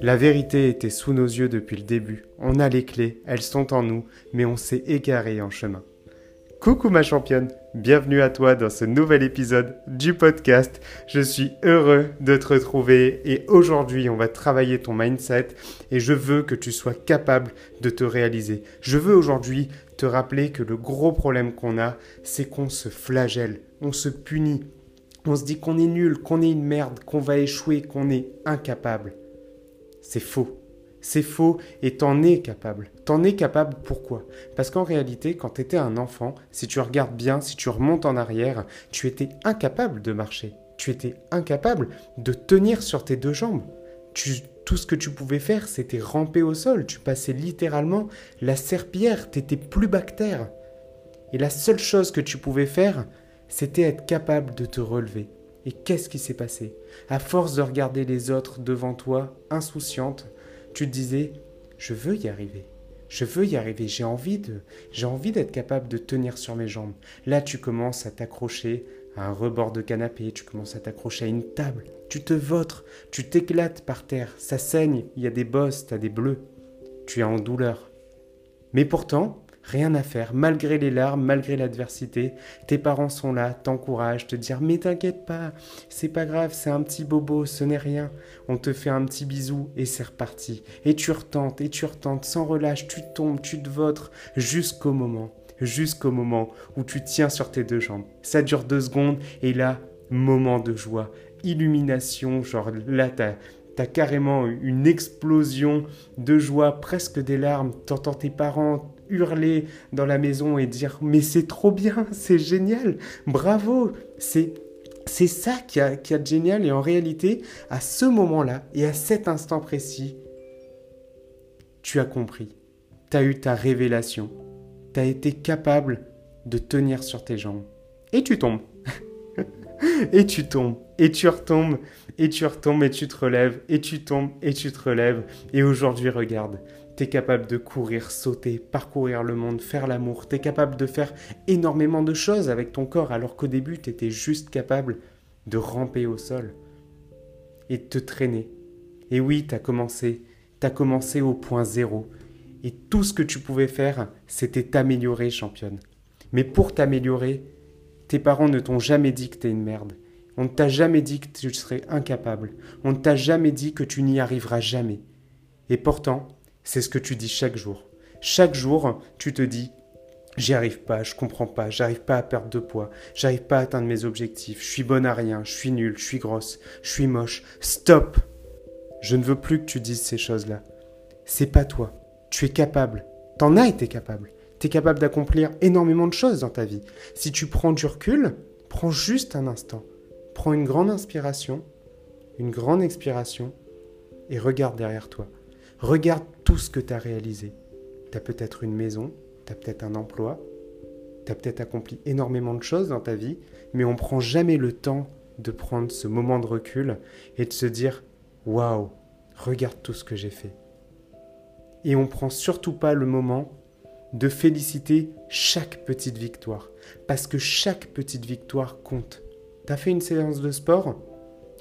La vérité était sous nos yeux depuis le début. On a les clés, elles sont en nous, mais on s'est égaré en chemin. Coucou ma championne, bienvenue à toi dans ce nouvel épisode du podcast. Je suis heureux de te retrouver et aujourd'hui on va travailler ton mindset et je veux que tu sois capable de te réaliser. Je veux aujourd'hui te rappeler que le gros problème qu'on a, c'est qu'on se flagelle, on se punit, on se dit qu'on est nul, qu'on est une merde, qu'on va échouer, qu'on est incapable. C'est faux. C'est faux et t'en es capable. T'en es capable pourquoi? Parce qu'en réalité, quand t'étais un enfant, si tu regardes bien, si tu remontes en arrière, tu étais incapable de marcher. Tu étais incapable de tenir sur tes deux jambes. tout ce que tu pouvais faire, c'était ramper au sol. Tu passais littéralement la serpillière. T'étais plus bactère. Et la seule chose que tu pouvais faire, c'était être capable de te relever. Et qu'est-ce qui s'est passé? À force de regarder les autres devant toi, insouciante, tu te disais je veux y arriver. Je veux y arriver, j'ai envie de j'ai envie d'être capable de tenir sur mes jambes. Là, tu commences à t'accrocher à un rebord de canapé, tu commences à t'accrocher à une table, tu te vôtres, tu t'éclates par terre, ça saigne, il y a des bosses, as des bleus. Tu es en douleur. Mais pourtant, Rien à faire, malgré les larmes, malgré l'adversité. Tes parents sont là, t'encouragent, te dire Mais t'inquiète pas, c'est pas grave, c'est un petit bobo, ce n'est rien. On te fait un petit bisou et c'est reparti. Et tu retentes, et tu retentes, sans relâche, tu tombes, tu te vôtres, jusqu'au moment, jusqu'au moment où tu tiens sur tes deux jambes. Ça dure deux secondes et là, moment de joie, illumination, genre là, t'as T'as carrément une explosion de joie, presque des larmes. T'entends tes parents hurler dans la maison et dire Mais c'est trop bien, c'est génial, bravo C'est. C'est ça qui a, qui a de génial et en réalité, à ce moment-là et à cet instant précis, tu as compris, tu as eu ta révélation, tu as été capable de tenir sur tes jambes. Et tu tombes. et tu tombes, et tu retombes, et tu retombes, et tu te relèves, et tu tombes, et tu te relèves. Et aujourd'hui, regarde, tu es capable de courir, sauter, parcourir le monde, faire l'amour. Tu es capable de faire énormément de choses avec ton corps, alors qu'au début, tu étais juste capable de ramper au sol et de te traîner. Et oui, tu as commencé, tu as commencé au point zéro. Et tout ce que tu pouvais faire, c'était t'améliorer, championne. Mais pour t'améliorer, tes parents ne t'ont jamais dit que t'es une merde. On ne t'a jamais dit que tu serais incapable. On ne t'a jamais dit que tu n'y arriveras jamais. Et pourtant, c'est ce que tu dis chaque jour. Chaque jour, tu te dis J'y arrive pas, je comprends pas, j'arrive pas à perdre de poids, j'arrive pas à atteindre mes objectifs, je suis bonne à rien, je suis nulle, je suis grosse, je suis moche. Stop Je ne veux plus que tu dises ces choses-là. C'est pas toi. Tu es capable. T'en as été capable tu es capable d'accomplir énormément de choses dans ta vie. Si tu prends du recul, prends juste un instant. Prends une grande inspiration, une grande expiration et regarde derrière toi. Regarde tout ce que tu as réalisé. Tu as peut-être une maison, tu as peut-être un emploi, tu as peut-être accompli énormément de choses dans ta vie, mais on prend jamais le temps de prendre ce moment de recul et de se dire waouh, regarde tout ce que j'ai fait. Et on prend surtout pas le moment de féliciter chaque petite victoire. Parce que chaque petite victoire compte. T'as fait une séance de sport?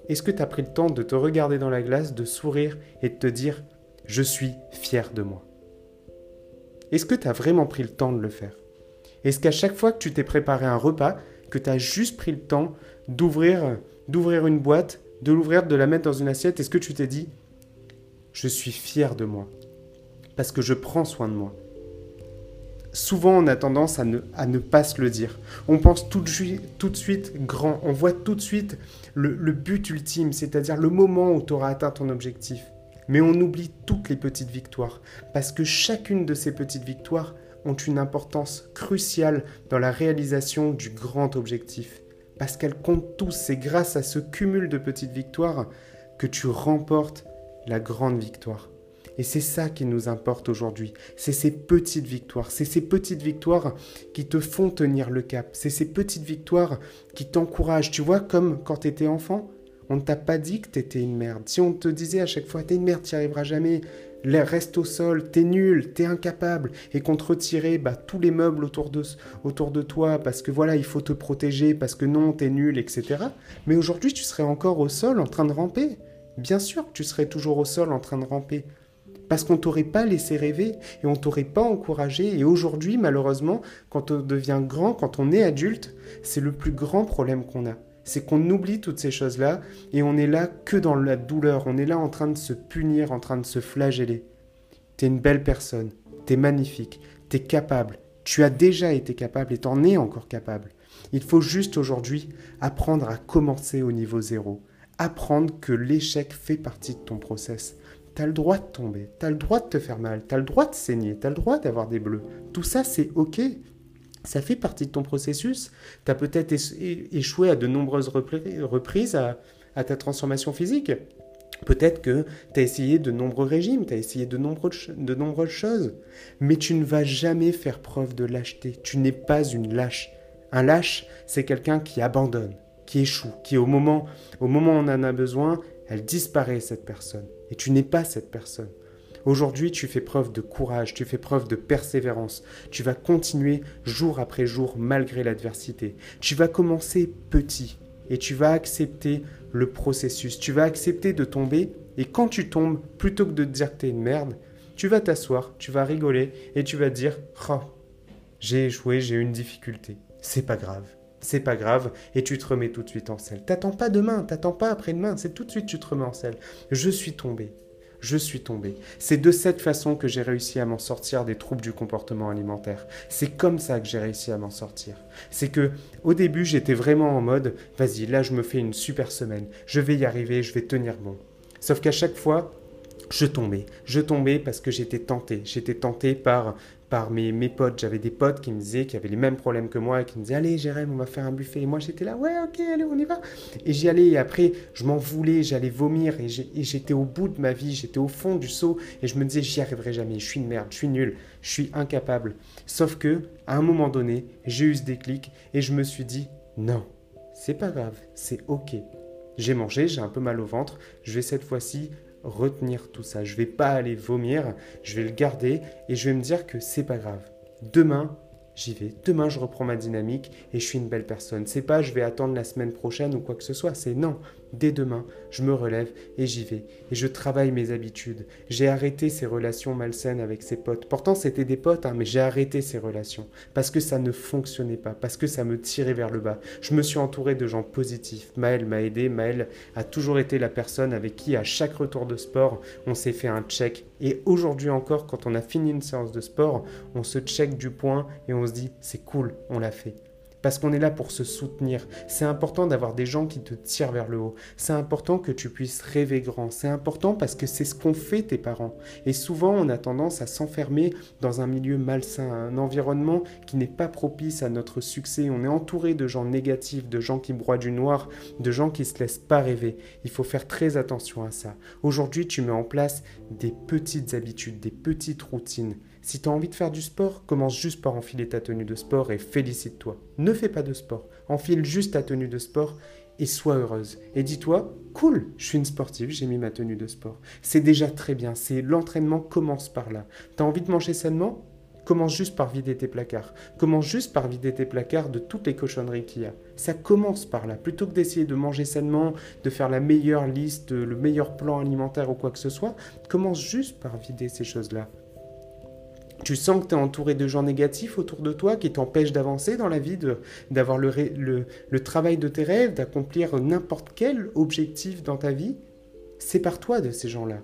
Est-ce que t'as pris le temps de te regarder dans la glace, de sourire et de te dire Je suis fier de moi. Est-ce que t'as vraiment pris le temps de le faire? Est-ce qu'à chaque fois que tu t'es préparé un repas, que t'as juste pris le temps d'ouvrir, une boîte, de l'ouvrir, de la mettre dans une assiette, est-ce que tu t'es dit Je suis fier de moi? Parce que je prends soin de moi. Souvent on a tendance à ne, pas se le dire. On pense tout de, tout de suite grand, on voit tout de suite le, le but ultime, c'est-à-dire le moment où tu auras atteint ton objectif. Mais on oublie toutes les petites victoires, parce que chacune de ces petites victoires ont une importance cruciale dans la réalisation du grand objectif. Parce qu'elles comptent tous, c'est grâce à ce cumul de petites victoires que tu remportes la grande victoire. Et c'est ça qui nous importe aujourd'hui. C'est ces petites victoires. C'est ces petites victoires qui te font tenir le cap. C'est ces petites victoires qui t'encouragent. Tu vois, comme quand tu étais enfant, on ne t'a pas dit que tu étais une merde. Si on te disait à chaque fois, t'es une merde, tu n'y arriveras jamais, reste au sol, t'es nul, t'es incapable, et qu'on te retirait bah, tous les meubles autour de, autour de toi parce que voilà, il faut te protéger, parce que non, t'es nul, etc. Mais aujourd'hui, tu serais encore au sol en train de ramper. Bien sûr que tu serais toujours au sol en train de ramper. Parce qu'on t'aurait pas laissé rêver et on t'aurait pas encouragé. Et aujourd'hui, malheureusement, quand on devient grand, quand on est adulte, c'est le plus grand problème qu'on a c'est qu'on oublie toutes ces choses-là et on est là que dans la douleur, on est là en train de se punir, en train de se flageller. T'es une belle personne, t'es magnifique, t'es capable, tu as déjà été capable et t'en es encore capable. Il faut juste aujourd'hui apprendre à commencer au niveau zéro, apprendre que l'échec fait partie de ton process. T'as le droit de tomber, t'as le droit de te faire mal, t'as le droit de saigner, t'as le droit d'avoir des bleus. Tout ça, c'est ok. Ça fait partie de ton processus. Tu as peut-être échoué à de nombreuses reprises à, ta transformation physique. Peut-être que tu as essayé de nombreux régimes, tu as essayé de, de nombreuses choses. Mais tu ne vas jamais faire preuve de lâcheté. Tu n'es pas une lâche. Un lâche, c'est quelqu'un qui abandonne, qui échoue, qui au moment, au moment où on en a besoin, elle disparaît cette personne. Et tu n'es pas cette personne. Aujourd'hui, tu fais preuve de courage, tu fais preuve de persévérance. Tu vas continuer jour après jour malgré l'adversité. Tu vas commencer petit et tu vas accepter le processus. Tu vas accepter de tomber et quand tu tombes, plutôt que de te dire que tu es une merde, tu vas t'asseoir, tu vas rigoler et tu vas dire oh, j'ai échoué, j'ai une difficulté. C'est pas grave. C'est pas grave, et tu te remets tout de suite en selle. T'attends pas demain, t'attends pas après-demain, c'est tout de suite tu te remets en selle. Je suis tombé, je suis tombé. C'est de cette façon que j'ai réussi à m'en sortir des troubles du comportement alimentaire. C'est comme ça que j'ai réussi à m'en sortir. C'est que au début, j'étais vraiment en mode vas-y, là je me fais une super semaine, je vais y arriver, je vais tenir bon. Sauf qu'à chaque fois, je tombais. Je tombais parce que j'étais tenté. J'étais tenté par par mes, mes potes. J'avais des potes qui me disaient, qui avaient les mêmes problèmes que moi, et qui me disaient, allez Jérém, on va faire un buffet. Et moi j'étais là, ouais, ok, allez, on y va. Et j'y allais, et après, je m'en voulais, j'allais vomir, et j'étais au bout de ma vie, j'étais au fond du seau, et je me disais, j'y arriverai jamais, je suis une merde, je suis nul, je suis incapable. Sauf que, à un moment donné, j'ai eu ce déclic, et je me suis dit, non, c'est pas grave, c'est ok. J'ai mangé, j'ai un peu mal au ventre, je vais cette fois-ci retenir tout ça. Je vais pas aller vomir, je vais le garder et je vais me dire que c'est pas grave. Demain, j'y vais. Demain, je reprends ma dynamique et je suis une belle personne. C'est pas je vais attendre la semaine prochaine ou quoi que ce soit. C'est non. Dès demain, je me relève et j'y vais. Et je travaille mes habitudes. J'ai arrêté ces relations malsaines avec ses potes. Pourtant, c'était des potes, hein, mais j'ai arrêté ces relations. Parce que ça ne fonctionnait pas. Parce que ça me tirait vers le bas. Je me suis entouré de gens positifs. Maël m'a aidé. Maël a toujours été la personne avec qui, à chaque retour de sport, on s'est fait un check. Et aujourd'hui encore, quand on a fini une séance de sport, on se check du point et on se dit c'est cool, on l'a fait parce qu'on est là pour se soutenir. C'est important d'avoir des gens qui te tirent vers le haut. C'est important que tu puisses rêver grand. C'est important parce que c'est ce qu'ont fait tes parents. Et souvent, on a tendance à s'enfermer dans un milieu malsain, un environnement qui n'est pas propice à notre succès. On est entouré de gens négatifs, de gens qui broient du noir, de gens qui se laissent pas rêver. Il faut faire très attention à ça. Aujourd'hui, tu mets en place des petites habitudes, des petites routines. Si tu as envie de faire du sport, commence juste par enfiler ta tenue de sport et félicite-toi. Ne fais pas de sport, enfile juste ta tenue de sport et sois heureuse. Et dis-toi, cool, je suis une sportive, j'ai mis ma tenue de sport. C'est déjà très bien, c'est l'entraînement commence par là. Tu as envie de manger sainement? Commence juste par vider tes placards. Commence juste par vider tes placards de toutes les cochonneries qu'il y a. Ça commence par là. Plutôt que d'essayer de manger sainement, de faire la meilleure liste, le meilleur plan alimentaire ou quoi que ce soit, commence juste par vider ces choses-là. Tu sens que tu es entouré de gens négatifs autour de toi qui t'empêchent d'avancer dans la vie, d'avoir le, le, travail de tes rêves, d'accomplir n'importe quel objectif dans ta vie? Sépare-toi de ces gens-là.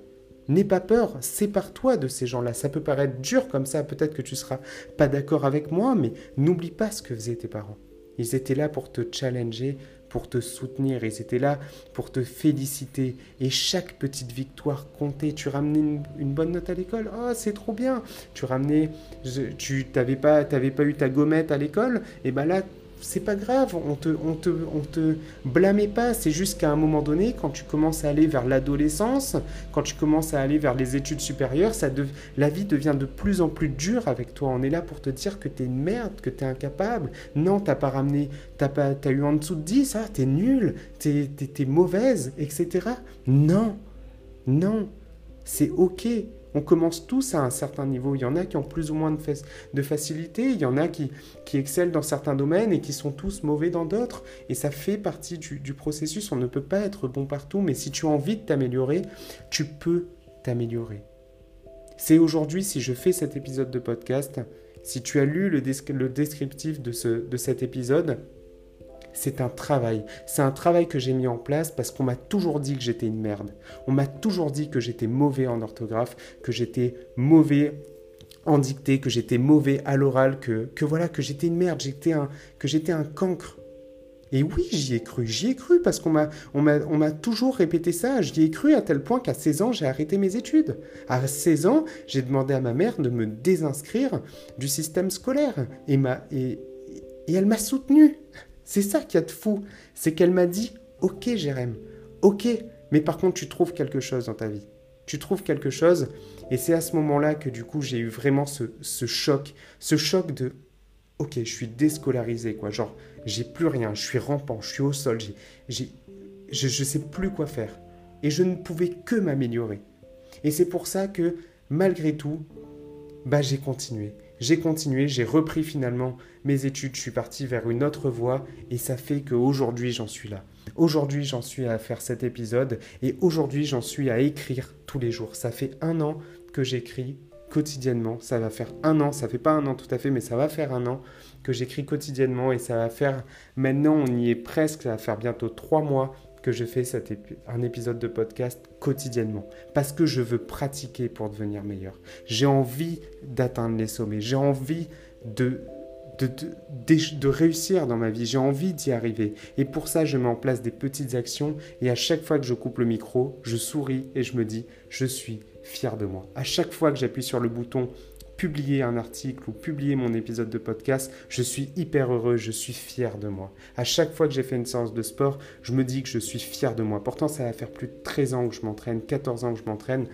N'aie pas peur, sépare-toi de ces gens-là. Ça peut paraître dur comme ça, peut-être que tu seras pas d'accord avec moi, mais n'oublie pas ce que faisaient tes parents. Ils étaient là pour te challenger, pour te soutenir, ils étaient là pour te féliciter. Et chaque petite victoire comptait. Tu ramenais une, bonne note à l'école, oh c'est trop bien. Tu ramenais, tu n'avais pas, pas eu ta gommette à l'école, et ben là c'est pas grave, on te, on te, on te blâmait pas. C'est juste qu'à un moment donné, quand tu commences à aller vers l'adolescence, quand tu commences à aller vers les études supérieures, ça la vie devient de plus en plus dure avec toi. On est là pour te dire que tu es une merde, que tu es incapable. Non, t'as pas ramené, t'as pas, as eu en dessous de 10, ah, t'es nul, t'es es, mauvaise, etc. Non, non, c'est ok. On commence tous à un certain niveau. Il y en a qui ont plus ou moins de, facilité, il y en a qui, excellent dans certains domaines et qui sont tous mauvais dans d'autres. Et ça fait partie du, processus. On ne peut pas être bon partout, mais si tu as envie de t'améliorer, tu peux t'améliorer. C'est aujourd'hui, si je fais cet épisode de podcast, si tu as lu le, le descriptif de, ce, de cet épisode, c'est un travail. C'est un travail que j'ai mis en place parce qu'on m'a toujours dit que j'étais une merde. On m'a toujours dit que j'étais mauvais en orthographe, que j'étais mauvais en dictée, que j'étais mauvais à l'oral, que, que voilà, que j'étais une merde, j'étais un, que j'étais un cancre. Et oui, j'y ai cru, j'y ai cru parce qu'on m'a, on m'a, toujours répété ça. J'y ai cru à tel point qu'à 16 ans, j'ai arrêté mes études. À 16 ans, j'ai demandé à ma mère de me désinscrire du système scolaire. Et, et, et elle m'a soutenu. C'est ça qui a de fou. C'est qu'elle m'a dit Ok, Jérém, ok, mais par contre, tu trouves quelque chose dans ta vie. Tu trouves quelque chose. Et c'est à ce moment-là que du coup, j'ai eu vraiment ce, choc. Ce choc de Ok, je suis déscolarisé, quoi. Genre, j'ai plus rien, je suis rampant, je suis au sol, j'ai, je ne sais plus quoi faire. Et je ne pouvais que m'améliorer. Et c'est pour ça que, malgré tout, bah, j'ai continué. J'ai continué, j'ai repris finalement mes études, je suis parti vers une autre voie et ça fait qu'aujourd'hui j'en suis là. Aujourd'hui j'en suis à faire cet épisode et aujourd'hui j'en suis à écrire tous les jours. Ça fait un an que j'écris quotidiennement. Ça va faire un an, ça fait pas un an tout à fait, mais ça va faire un an que j'écris quotidiennement et ça va faire, maintenant on y est presque, ça va faire bientôt trois mois que je fais cet un épisode de podcast quotidiennement. Parce que je veux pratiquer pour devenir meilleur. J'ai envie d'atteindre les sommets. J'ai envie de de, de, réussir dans ma vie. J'ai envie d'y arriver. Et pour ça, je mets en place des petites actions. Et à chaque fois que je coupe le micro, je souris et je me dis, je suis fier de moi. À chaque fois que j'appuie sur le bouton publier un article ou publier mon épisode de podcast, je suis hyper heureux, je suis fier de moi. À chaque fois que j'ai fait une séance de sport, je me dis que je suis fier de moi. Pourtant, ça va faire plus de 13 ans que je m'entraîne, 14 ans que je m'entraîne.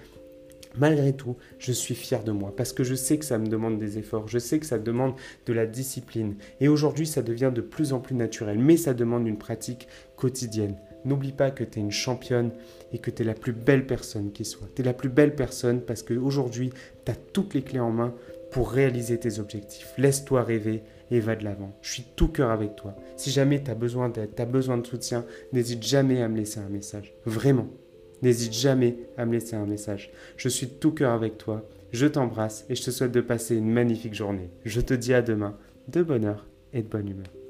Malgré tout, je suis fier de moi parce que je sais que ça me demande des efforts, je sais que ça demande de la discipline. Et aujourd'hui, ça devient de plus en plus naturel, mais ça demande une pratique quotidienne. N'oublie pas que tu es une championne et que tu es la plus belle personne qui soit. Tu es la plus belle personne parce qu'aujourd'hui, tu as toutes les clés en main pour réaliser tes objectifs. Laisse-toi rêver et va de l'avant. Je suis tout cœur avec toi. Si jamais tu as besoin d'aide, tu as besoin de soutien, n'hésite jamais à me laisser un message. Vraiment. N'hésite jamais à me laisser un message. Je suis tout cœur avec toi. Je t'embrasse et je te souhaite de passer une magnifique journée. Je te dis à demain de bonheur et de bonne humeur.